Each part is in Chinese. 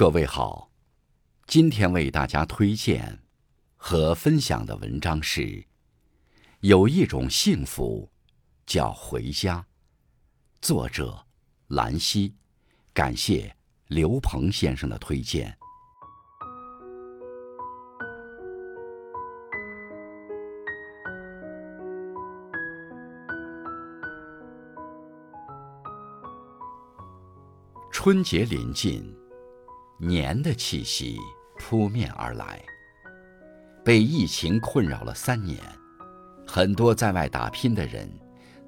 各位好，今天为大家推荐和分享的文章是：有一种幸福叫回家。作者兰溪，感谢刘鹏先生的推荐。春节临近。年的气息扑面而来。被疫情困扰了三年，很多在外打拼的人，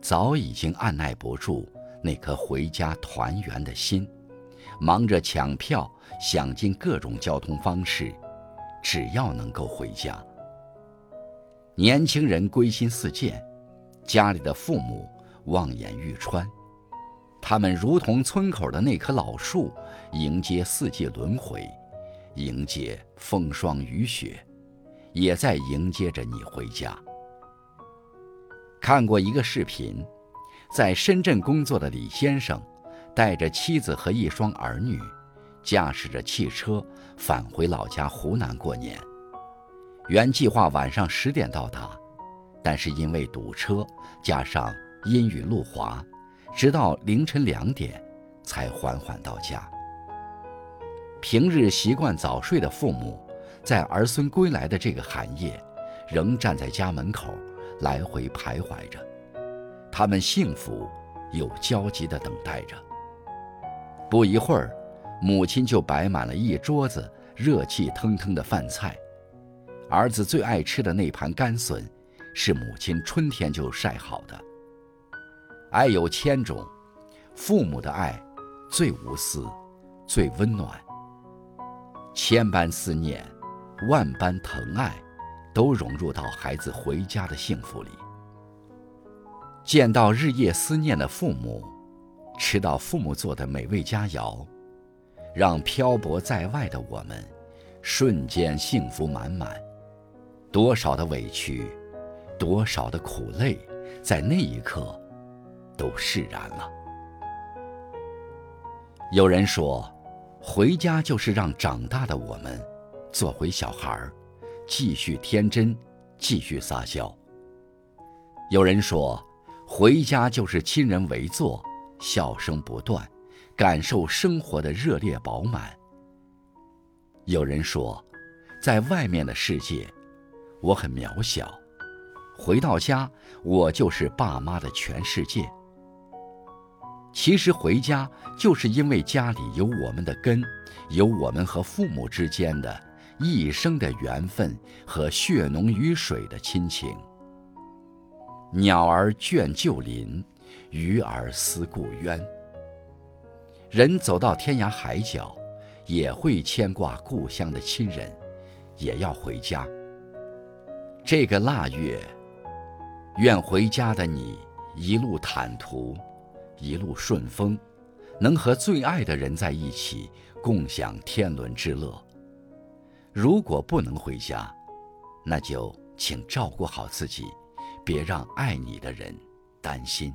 早已经按耐不住那颗回家团圆的心，忙着抢票，想尽各种交通方式，只要能够回家。年轻人归心似箭，家里的父母望眼欲穿。他们如同村口的那棵老树，迎接四季轮回，迎接风霜雨雪，也在迎接着你回家。看过一个视频，在深圳工作的李先生，带着妻子和一双儿女，驾驶着汽车返回老家湖南过年。原计划晚上十点到达，但是因为堵车，加上阴雨路滑。直到凌晨两点，才缓缓到家。平日习惯早睡的父母，在儿孙归来的这个寒夜，仍站在家门口来回徘徊着。他们幸福又焦急地等待着。不一会儿，母亲就摆满了一桌子热气腾腾的饭菜。儿子最爱吃的那盘干笋，是母亲春天就晒好的。爱有千种，父母的爱最无私，最温暖。千般思念，万般疼爱，都融入到孩子回家的幸福里。见到日夜思念的父母，吃到父母做的美味佳肴，让漂泊在外的我们瞬间幸福满满。多少的委屈，多少的苦累，在那一刻。都释然了。有人说，回家就是让长大的我们做回小孩儿，继续天真，继续撒娇。有人说，回家就是亲人围坐，笑声不断，感受生活的热烈饱满。有人说，在外面的世界，我很渺小，回到家，我就是爸妈的全世界。其实回家，就是因为家里有我们的根，有我们和父母之间的一生的缘分和血浓于水的亲情。鸟儿倦旧林，鱼儿思故渊。人走到天涯海角，也会牵挂故乡的亲人，也要回家。这个腊月，愿回家的你一路坦途。一路顺风，能和最爱的人在一起，共享天伦之乐。如果不能回家，那就请照顾好自己，别让爱你的人担心。